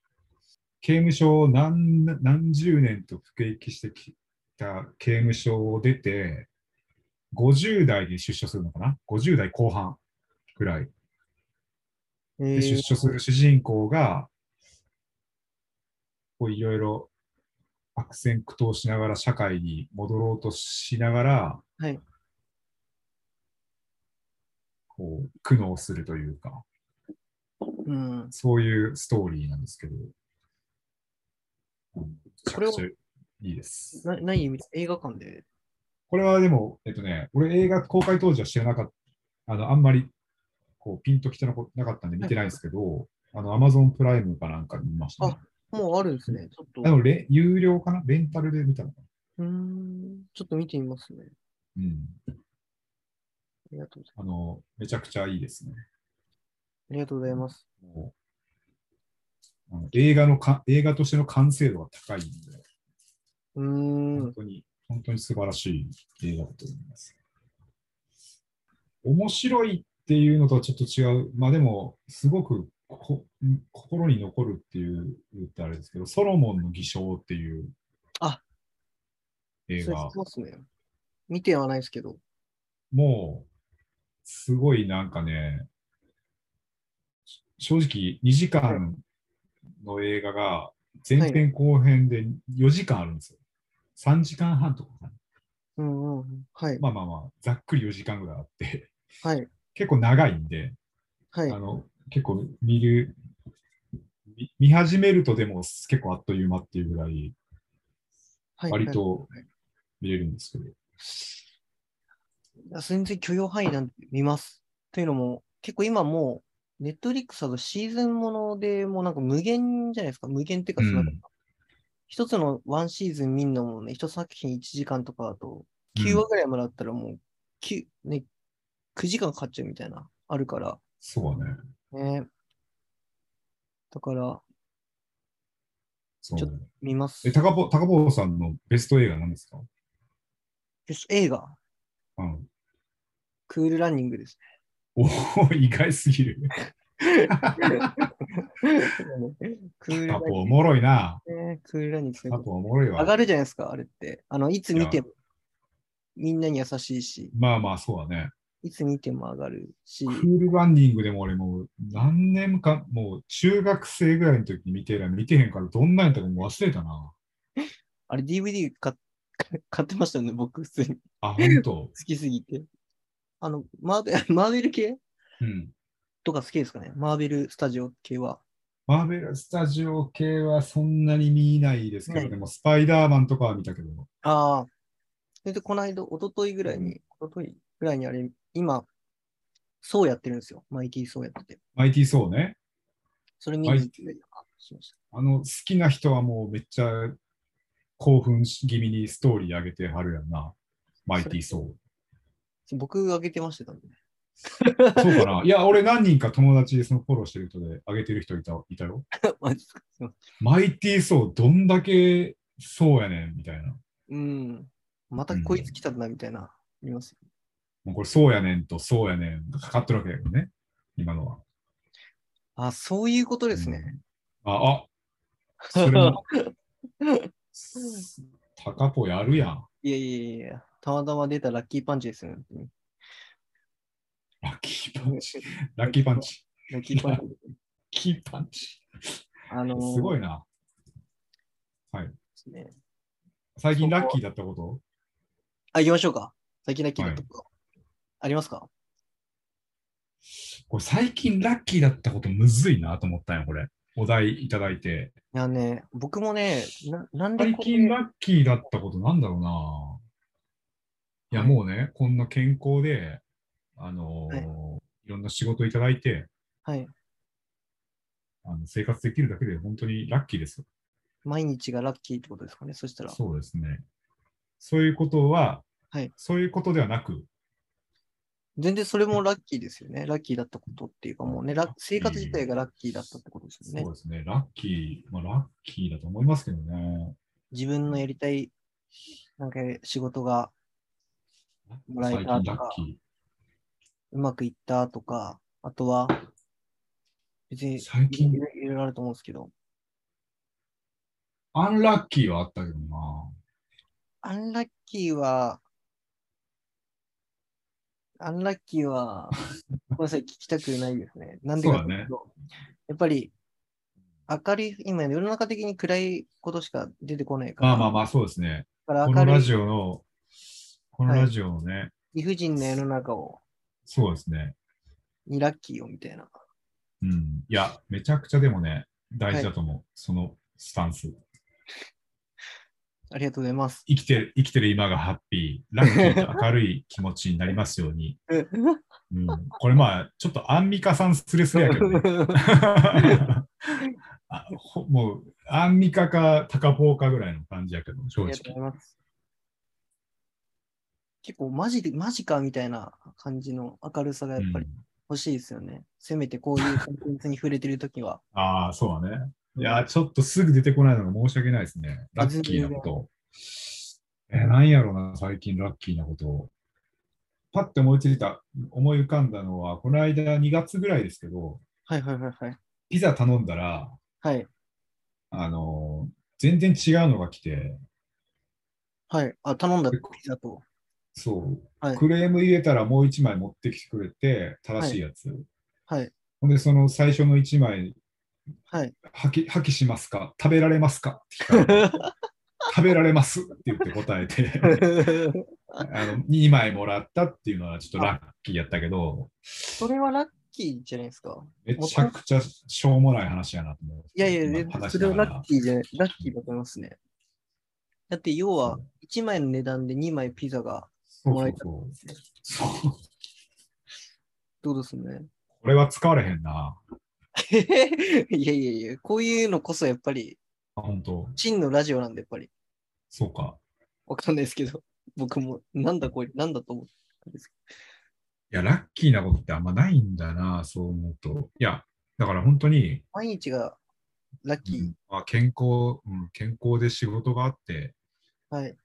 刑務所を何何十年と服役してきた刑務所を出て、50代で出所するのかな ?50 代後半ぐらいえで出所する主人公が、こういろいろ悪戦苦闘しながら社会に戻ろうとしながら、はい。こう苦悩するというか、うん。そういうストーリーなんですけど、うんめちゃこれをくちゃいいです。な、何見映画館で？これはでも、えっとね、俺映画公開当時は知らなかった、あの、あんまり、こう、ピンときてなかったんで見てないんですけど、あの、アマゾンプライムかなんかで見ました、ね。もうあるんですね。ちょっと。でもレ、有料かな？レンタルで見たのかな？うーん。ちょっと見てみますね。うん。ありがとうございあの、めちゃくちゃいいですね。ます。ありがとうございます。もうあの映画のか、映画としての完成度が高いんで、うーん本。当に、本当に素晴らしい映画だと思います。面白いっていうのとはちょっと違う。まあでも、すごくこ心に残るっていう言ってあれですけど、ソロモンの偽証っていうあ映画すね。見てはないですけど。もう、すごいなんかね、正直2時間の映画が前編後編で4時間あるんですよ。3時間半とかかな。うんうんうん。はい。まあまあまあ、ざっくり4時間ぐらいあって、はい。結構長いんで、はいあ。の結構見る見、見始めるとでも結構あっという間っていうぐらい、はい割とはい見れるんですけど、いや全然許容範囲なんで見ます。というのも、結構今もう、ネットフリックスだとシーズンものでもうなんか無限じゃないですか。無限っていうか、そのうん一つのワンシーズン見んのもね、一作品1時間とかだと、うん9話ぐらいまでだったらもう、9、ね、9時間かかっちゃうみたいな、あるから、そうだね。ね。だから、ちょそうね見ますえ、。高坊高坊さんのベスト映画なんですか？よし映画、うん。クールランニングですおお、意外すぎる。ね。クールランニンタポおもろいな。グ、ね。クールランニングすタポおもろい上わ。がるじゃないですか、あれって。あの、いつ見ても、みんなに優しいし、まあまあ、そうだね。いつ見ても上がるしク、ールランニングでも俺もう何年か、もう中学生ぐらいの時に見てら見てへんからどんなんやったかもう忘れたな。あれ DVD 買っ 買ってましたよね、僕、普通に。あ、ほんと。好きすぎて。あの、マーベ マーベル系？うん。とか好きですかね？マーベルスタジオ系は。マーベルスタジオ系はそんなに見ないですけど、はいでもスパイダーマンとかは見たけど、ああ。それで、この間、一昨日ぐらいに、一昨日ぐらいにあれ、今、そうやってるんですよ。マイティーそうやってて。マイティー・ソーね。それ見に行って。あの、好きな人はもうめっちゃ興奮し気味にストーリー上げてはるやんな。マイティー・ソ僕が上げてましたね。ー。そうかな。いや、俺何人か友達でそのフォローしてる人で上げてる人いたいたよ。マイティー・ソー、どんだけそうやねんみたいな。うん。またこいつ来たな、みたいな、見ますよ。もうこれそうやねんとそうやねんがかかってるわけだよね。今のは。あ、そういうことですね。あ、あ、それも、高ポやるやん。いやいやいや、たまたま出たラッキーパンチですよね。ラッキーパンチ。ラッキーパンチ。ラッキーパンチ。キーパンチ。あのーすごいな。はい。ね。最近ラッキーだったこと？あ、行きましょうか。最近ラッキーだったこと。ありますか？これ最近ラッキーだったことむずいなと思ったんよ、これ。お題いただいて。いやね、僕もね、ななんで最近ラッキーだったことなんだろうな。いや、はいもうね、こんな健康で、あのーはいい、ろんな仕事いただいてはい。あの、生活できるだけで本当にラッキーですよ。毎日がラッキーってことですかね。そしたら。そうですね。そういうことは、はいそういうことではなく、全然それもラッキーですよね。ラッキーだったことっていうか、もうね、生活自体がラッキーだったってことですよねそう。ですね。ラッキー、まあ、ラッキーだと思いますけどね。自分のやりたい、なんか仕事がもらえたとかうまくいったとか、あとは、別に最近？いろいろあると思うんですけど、ー。アンラッキーはあったけどな。アンラッキーは、アンラッキーは、ごめんなさい、聞きたくないですね。なんでかっていうと、やっぱり、明るい、今世の中的に暗いことしか出てこないから、まあまあまあ、そうですね。だから明るいこのラジオの、このラジオのね、理不尽な世の中を、そうですね。にラッキーをみたいな。うん。いや、めちゃくちゃでもね、大事だと思う。そのスタンス。ありがとうございます。生きてる、生きてる今がハッピー、ラッキーと明るい気持ちになりますように。うん、これまあ、ちょっとアンミカさんスレスレやけどね。もう、アンミカかタカポーかぐらいの感じやけど、正直。結構マジで、マジかみたいな感じの明るさがやっぱりうん欲しいですよね。せめてこういうコンテンツに触れてるときは。ああ、そうだね。いやー、ちょっとすぐ出てこないのが申し訳ないですね。ラッキーなこと。えー、なんやろうな、最近ラッキーなこと。パッて思いついた、思い浮かんだのは、この間2月ぐらいですけど、はいはいはいはい。ピザ頼んだら、はい。あのー全然違うのが来て、はい。あ、頼んだピザと。そう、はいクレーム入れたらもう1枚持ってきてくれて、正しいやつ。はい。ほんで、その最初の1枚、はい。破棄破棄しますか？食べられますか？って聞かれて食べられますって言って答えて、あの2枚もらったっていうのはちょっとラッキーやったけど、それはラッキーじゃないですか。めちゃくちゃしょうもない話やなと思う。いやいや、それはラッキーじゃない、ラッキーだと思いますね。だって要は1枚の値段で2枚ピザがそうもらそうえたんそうですね。そう。どうですね？これは使われへんな。いやいやいや、こういうのこそやっぱり、あ本当。真のラジオなんでやっぱり、そうか。わかんないですけど、僕もなんだこれ、なんだと思ったんですけいや、ラッキーなことってあんまないんだな、そう思うと。いや、だから本当に、ど、毎日がラッキー。うん。まあ、健康、うん、健康で仕事があって、はい。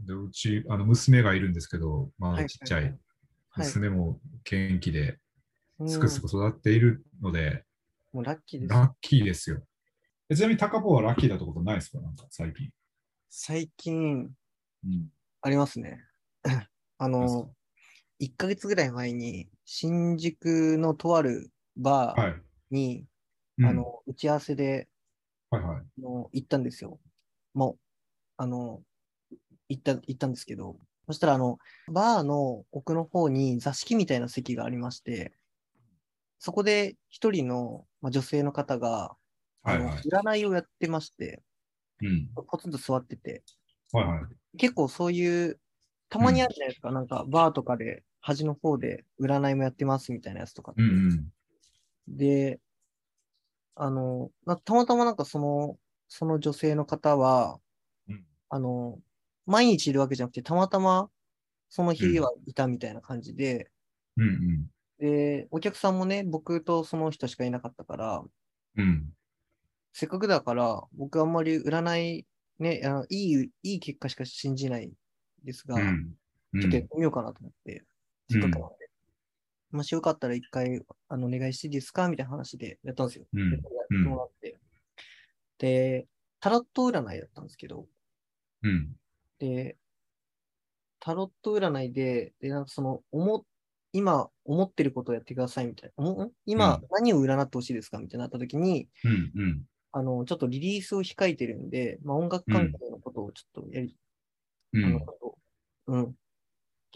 でうちあの娘がいるんですけど、まはいだちっちゃい、はい。娘も元気で、うんすくすく育っているので、もうラッキーです。ラッキーですよ。えちなみに高ポはラッキーだったことないですか？なんか最近。最近、うん。ありますね。あの、1ヶ月ぐらい前に、新宿のとあるバーはい。に、うんあ、の、打ち合わせではいはい。あの行ったんですよ。もう、あの、行った、行ったんですけど、そしたら、あの、バーの奥の方に座敷みたいな席がありまして、そこで一人の、まあ、女性の方が、はいはい。占いをやってまして、うん。ポツンと座ってて、はいはい。結構そういう、たまにあるじゃないですか、なんかバーとかで端の方で占いもやってますみたいなやつとかって。うんうん。で、あの、なたまたまなんかその、その女性の方は、うんあの、毎日いるわけじゃなくて、たまたまその日はいたみたいな感じで、うんうん。で、お客さんもね、僕とその人しかいなかったから、うん。せっかくだから、僕あんまり占い、ね、あのいい、いい結果しか信じないですが、うん。ちょっとやってみようかなと思って、せっかくなので。もしよかったら一回、あの、お願いしていいですかみたいな話でやったんですよ。うんでやってもらって。で、タロット占いだったんですけど、うん。で、タロット占いで、で、なんかその、思、今思ってることをやってくださいみたいな。今うん何を占ってほしいですかみたいになった時に、うんうん。あの、ちょっとリリースを控えてるんで、まあ、音楽関係のことをちょっとやり、あのうん。うん、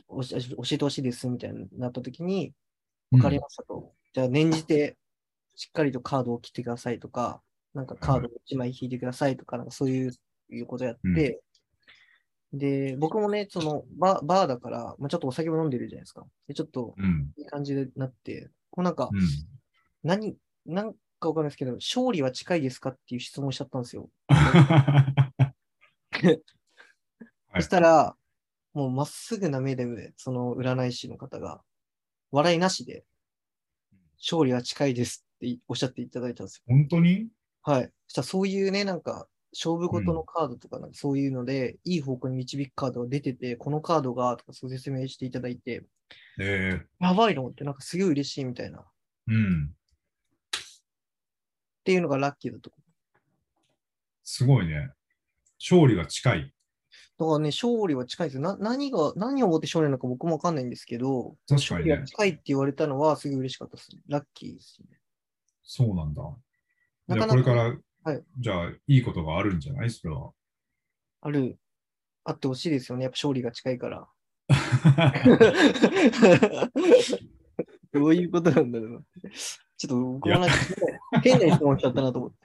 おし教えてほしいですみたいになった時に、わかりましたと。じゃあ、念じて、しっかりとカードを切ってくださいとか、なんかカードを1枚引いてくださいとか、なんかそういういうことやって、で、僕もね、そのバーバーだから、まあ、ちょっとお酒も飲んでるじゃないですか。でちょっとうん。いい感じになって、こうなんか、うん。何、なんかわかんないですけど、勝利は近いですかっていう質問しちゃったんですよ。はいそしたら、もうまっすぐな目で、その占い師の方が、笑いなしで、勝利は近いですっておっしゃっていただいたんですよ。本当に？はい。そしたらそういうね、なんか、勝負事のカードとか、なんかそういうので、いい方向に導くカードが出てて、このカードが、とかそう説明していただいて、えやばいのって、なんかすげえ嬉しいみたいな、っー、うん。ていうのがラッキーだと。すごいね。勝利が近い。だからね、勝利は近いですよ。な何が、何をもって勝利なのか僕もわかんないんですけど、確か勝利がにね。近いって言われたのはすごい嬉しかったですね。ラッキーですね。そうなんだ。なかなかあこれから、はいじゃあいいことがあるんじゃない？それは。ある、あってほしいですよね。やっぱ勝利が近いから。どういうことなんだろうな。ちょっと僕もなんか変な質問しちゃったなと思って。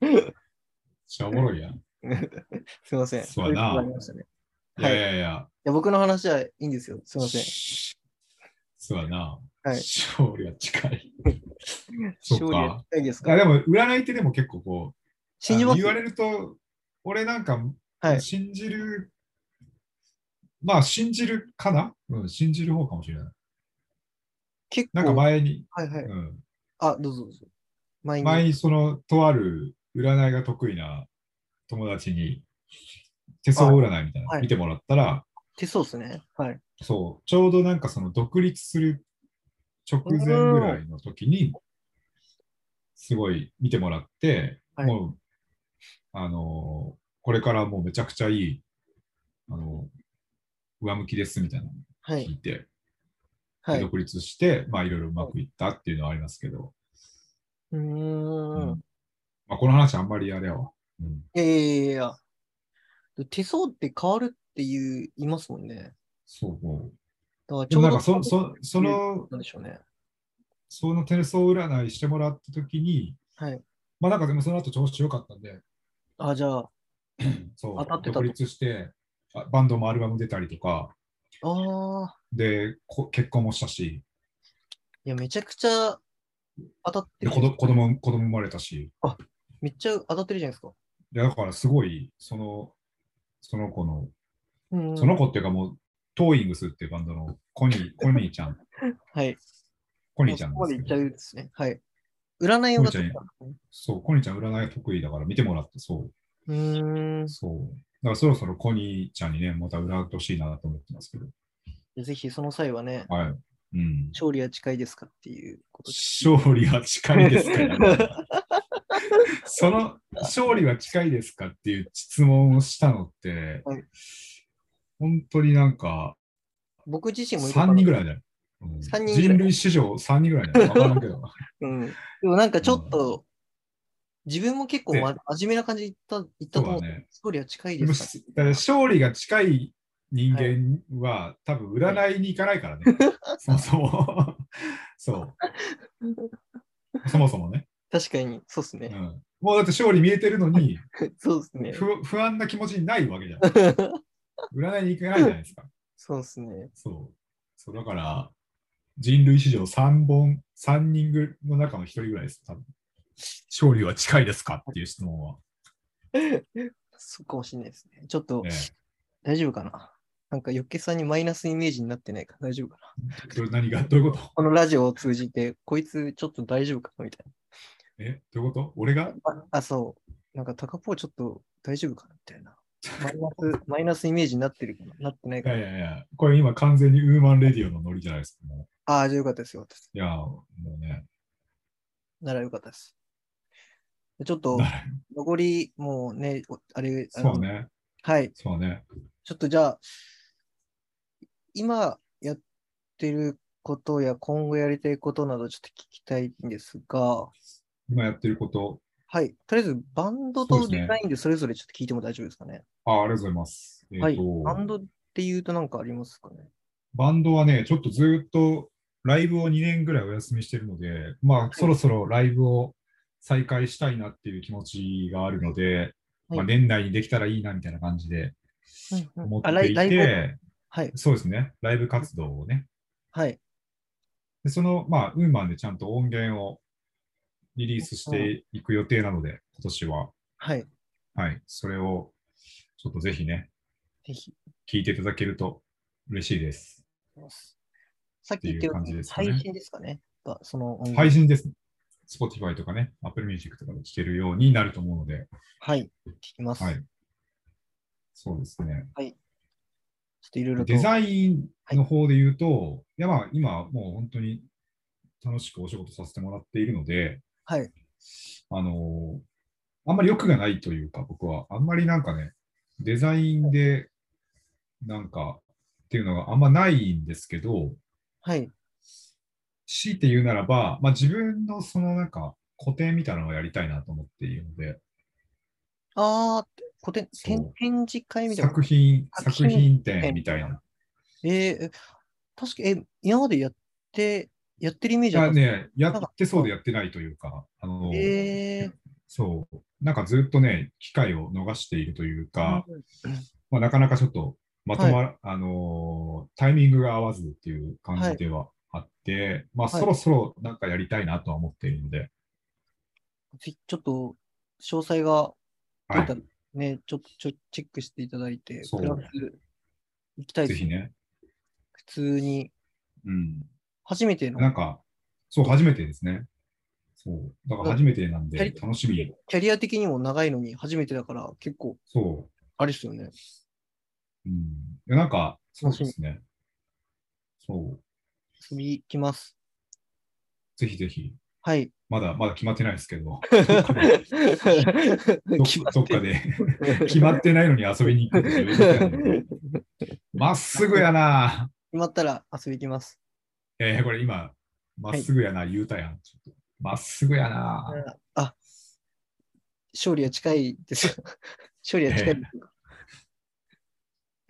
めっちゃおもろいやん。すいません。そうやないことがありましたね。いやいいやいや、や僕の話はいいんですよ。すいません。そうやな。はい勝利は近い。そうか。近いですか？あでも、占いってでも結構こう、信じます言われると、俺なんかはい。信じる、まあ信じるかな？うん、信じる方かもしれない。結構。なんか前に、はいはい。うん、あ、どうぞどうぞ。前に。前にその、とある占いが得意な友達に、手相占いみたいなはいの見てもらったら、手相ですね。はい。そう、ちょうどなんかその独立する直前ぐらいの時に、すごい見てもらって、はいもう、あのーこれからもうめちゃくちゃいい、あの上向きですみたいなのをはい。聞いて、はい。う独立して、まあいろいろうまくいったっていうのはありますけど。うんまあ、この話あんまりあれやわ。うん、いやいやいや。手相って変わるっていう、言いますもんね。そうそう。だからでもなんかちょそ、そ、その、なんでしょうね。その手相占いしてもらった時に、はい。まあなんかでもその後調子良かったんで、あ、じゃあ、そう当たって独立してあ、バンドもアルバム出たりとか、ああ、で、こ結婚もしたし、いや、めちゃくちゃ当たってるで子ど子供子供生まれたし、めっちゃ当たってるじゃないですか。いやだからすごい、その、その子の、うん。その子っていうかもう、トーイングスっていうバンドのコニー、コニーちゃん、はい。コニーちゃんそこまでいっちゃうですね。はい。占いをコニーちゃんそう、コニーちゃん占いが得意だから見てもらって、そううーんう、。そう。だからそろそろコニーちゃんにね、また占ってほしいなと思ってますけど、ぜひその際はね、はい。うん。勝利は近いですかっていうことで。勝利は近いですか その勝利は近いですかっていう質問をしたのって、はい本当になんか僕自身も3人ぐらい。らいだよ。うん三人人類史上3人ぐらいだよ。わからんけど。うん。でもなんかちょっと、自分も結構、ま、真面目な感じで言った、言ったとね勝利は近いですか？だから勝利が近い人間は、多分占いに行かないからね。そもそも。そう。そもそもね、確かに、そうですね。うん。もうだって勝利見えてるのに、そうですね。不不安な気持ちにないわけじゃん。占いに行かないじゃないですか。そうですね。そう。そうだから、人類史上3本、3人ぐの中の1人ぐらいです。多分勝利は近いですかっていう質問は。そうかもしれないですね。ちょっと、ね大丈夫かな？なんか、よっけさんにマイナスイメージになってないか？大丈夫かな？何が？どういうこと？このラジオを通じて、こいつちょっと大丈夫かな？みたいえ？どういうこと？俺が？な。あ、あそう。なんか、タカポーちょっと大丈夫かな？みたいな。マイナス、マイナスイメージになってるかな？なってないいかな？やいやいや、これ今完全にウーマンレディオのノリじゃないですか。もああ、じゃあよかったですよ。いや、もうね。ならよかったです。ちょっと残り、もうね、おあれ、あのそうね。はい。そうね。ちょっとじゃあ、今やってることや今後やりたいことなどちょっと聞きたいんですが、今やってること。はい。とりあえず、バンドとデザインでそれぞれちょっと聞いても大丈夫ですかね。あありがとうございます。えっ、はい。と、バンドっていうとなんかありますかね？バンドはね、ちょっとずっとライブを2年ぐらいお休みしてるので、まあ、そろそろライブを再開したいなっていう気持ちがあるので、はいまあ、年内にできたらいいなみたいな感じで思っていイライブて、はい。そうですね、ライブ活動をね。はい。でその、まあ、ウーマンでちゃんと音源をリリースしていく予定なので、今年は。はい。はい、それをちょっとぜひね、ぜひ。聞いていただけると嬉しいです。さっき言っていう感じですかね配信ですかね。がその配信ですね。Spotify とかね、Apple Music とかで聴けるようになると思うので、はい。聞きます。はい。そうですね。ちょっといろいろと。デザインの方で言うと、いやまあ今もう本当に楽しくお仕事させてもらっているので、はい。あのあんまり欲がないというか、僕はあんまりなんかね、デザインでなんかっていうのがあんまないんですけど、はい。強いて言うならば、まあ、自分のそのなんか個展みたいなのをやりたいなと思っているので、ああ、古典そう展展示会みたいな。作品、作作品品展みたいな。えーえ確か、え、今までやって、やってるイメーいジあったんですやね、やってそうでやってないというか、あの、えー、そう。なんかずっとね、機会を逃しているというか、うんまあ、なかなかちょっとまとま、あのータイミングが合わずっていう感じではあって、まあ、はい。そろそろなんかやりたいなとは思っているので、ぜひちょっと詳細がね、ちょっとちょチェックしていただいて、プラス行きたいですぜひ。ね。普通に、うん。初めてのなんか、そう、初めてですね。そう。だから初めてなんで楽しみ。キャリア的にも長いのに初めてだから結構そあれですよね。う。うん。いやなんか、そうですね。そう。遊び行きます。ぜひぜひ。はい。まだ、まだ決まってないですけど、どっかで、ど決まどってないのに遊びに行く まっすぐやな。決まったら遊び行きます。えー、これ今、まっすぐやな、言うたやん。ちょっとまっすぐやな。あ、勝利は近いですよ。勝利は近いですよ。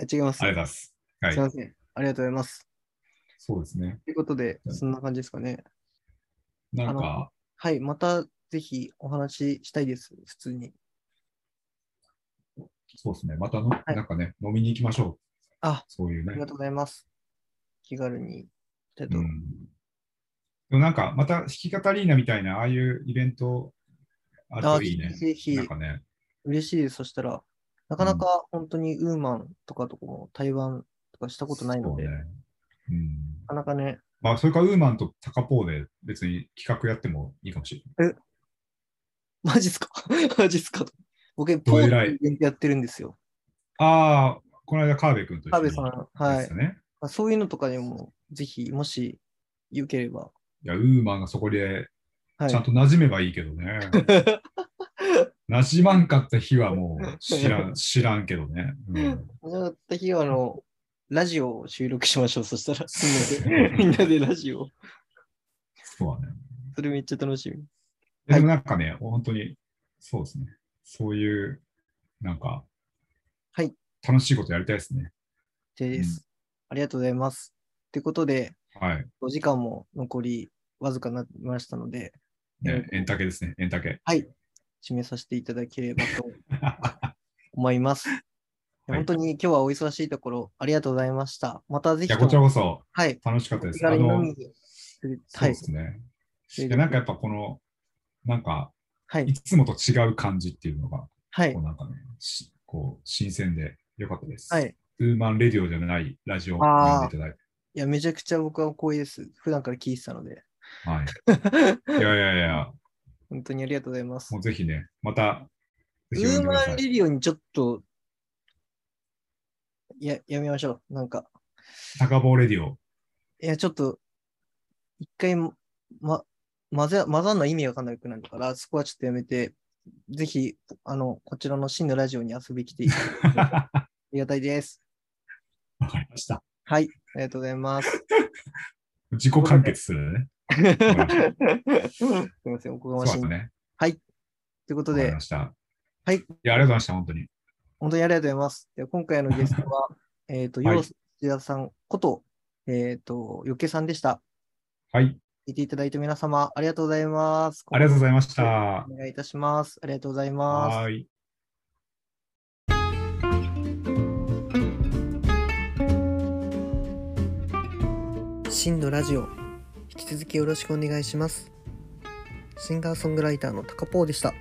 え違います。ありがとうございます。はいすい。ません。ありがとうございます。そうですね。ということで、うんそんな感じですかね。なんか、はい。またぜひお話ししたいです。普通に。そうですね。またの、いなんかね、飲みに行きましょう。あ、そういうねありが。とうございます。気軽に。ちょっとうん。でもなんか、また弾き語りーナみたいな、ああいうイベントあるといいね。ぜひなんかね。嬉しいです。そしたら、なかなか本当にウーマンとかとかも台湾とかしたことないので、ね。うん。なかなかね、まあ、それからウーマンとタカポーで別に企画やってもいいかもしれない。マジっすか？マジっすか？僕、ポーのイベン？トやってるんですよ。ああ、この間、川辺君と一緒にさん、はい。ね。まあそういうのとかでも、ぜひ、もし、よければ。いや、ウーマンがそこではいちゃんと馴染めばいいけどね。馴染まんかった日はもう知らん、知らんけどね。うん、じった日は、あの、ラジオを収録しましょう。そしたら、みんなで、ラジオ。そうだね。それめっちゃ楽しみ。でもなんかね、本当に、そうですね。そういう、なんか、はい。楽しいことやりたいですね。です。ありがとうございます。ということで、はい。お時間も残りわずかになりましたので、ね、エンタケですね、エンタケ。はい。締めさせていただければと思います。はい本当に今日はお忙しいところありがとうございました。またぜひこちらこそはい。楽しかったです。あの、そうですね。いやなんかやっぱこの、なんか、はい。いつもと違う感じっていうのが、はいこう。なんかね、しこう、新鮮でよかったです。はい。ウーマンレディオじゃないラジオをあー呼んでいただいて。いや、めちゃくちゃ僕は光栄です。普段から聞いてたので。はい。いやいやいや、本当にありがとうございます。もうぜひね、また、ウーマ。ンレディオにちょっと、や、やめましょう。なんか、高坊レディオ。いや、ちょっと、一回、ま、混ぜ、混ざんの意味わかんなくなるから、そこはちょっとやめて、ぜひ、あの、こちらの真のラジオに遊びに来ていただけて あわりがたいです。かりました。はい、ありがとうございます。自己完結するね。すみません、おこがましい。そうだね。ということで。はい。いや、ありがとうございました、本当に。本当にありがとうございます。では今回のゲストは、えっと、はいヨウス田さんこと、えっと、よけさんでした。はい。聞いていただいた皆様、ありがとうございます。ありがとうございました。お願いいたします。ありがとうございます。はーい。真のラジオ。引き続きよろしくお願いします。シンガーソングライターのタカポーでした。